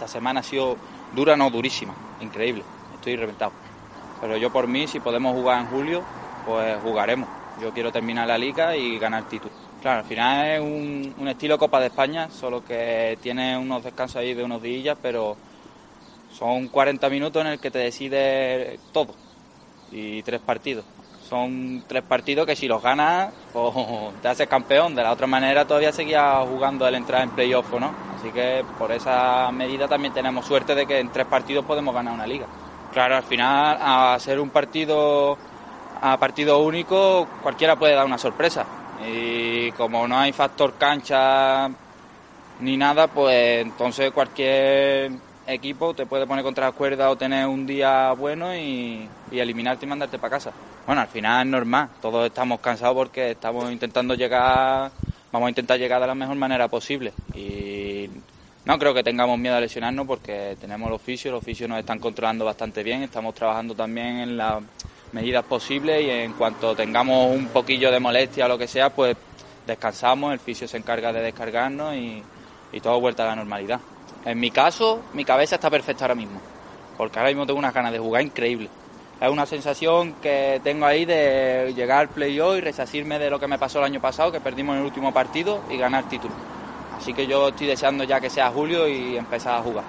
Esta semana ha sido dura, no durísima, increíble, estoy reventado. Pero yo por mí, si podemos jugar en julio, pues jugaremos. Yo quiero terminar la liga y ganar título. Claro, al final es un, estilo Copa de España, solo que tiene unos descansos ahí de unos días, pero son 40 minutos en el que te decide todo y tres partidos. Son tres partidos que si los ganas, pues te haces campeón. De la otra manera todavía seguía jugando el entrar en playoff, ¿no? Así que por esa medida también tenemos suerte de que en tres partidos podemos ganar una liga. Claro, al final, a ser un partido a partido único, cualquiera puede dar una sorpresa. Y como no hay factor cancha ni nada, pues entonces cualquier equipo te puede poner contra la cuerda o tener un día bueno y, y eliminarte y mandarte para casa. Bueno, al final es normal, todos estamos cansados porque estamos intentando llegar, vamos a intentar llegar de la mejor manera posible. Y no creo que tengamos miedo a lesionarnos porque tenemos el oficio, los oficios nos están controlando bastante bien, estamos trabajando también en las medidas posibles y en cuanto tengamos un poquillo de molestia o lo que sea, pues descansamos, el fisio se encarga de descargarnos y, y todo vuelta a la normalidad. En mi caso, mi cabeza está perfecta ahora mismo, porque ahora mismo tengo unas ganas de jugar increíble. Es una sensación que tengo ahí de llegar al playoff y resacirme de lo que me pasó el año pasado, que perdimos en el último partido y ganar título. Así que yo estoy deseando ya que sea julio y empezar a jugar.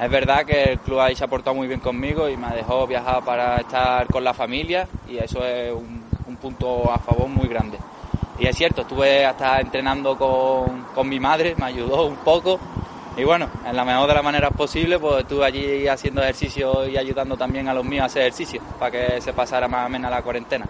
Es verdad que el club ahí se ha portado muy bien conmigo y me dejó viajar para estar con la familia y eso es un, un punto a favor muy grande. Y es cierto, estuve hasta entrenando con, con mi madre, me ayudó un poco y bueno, en la mejor de las maneras posible, pues estuve allí haciendo ejercicio y ayudando también a los míos a hacer ejercicio para que se pasara más o menos la cuarentena.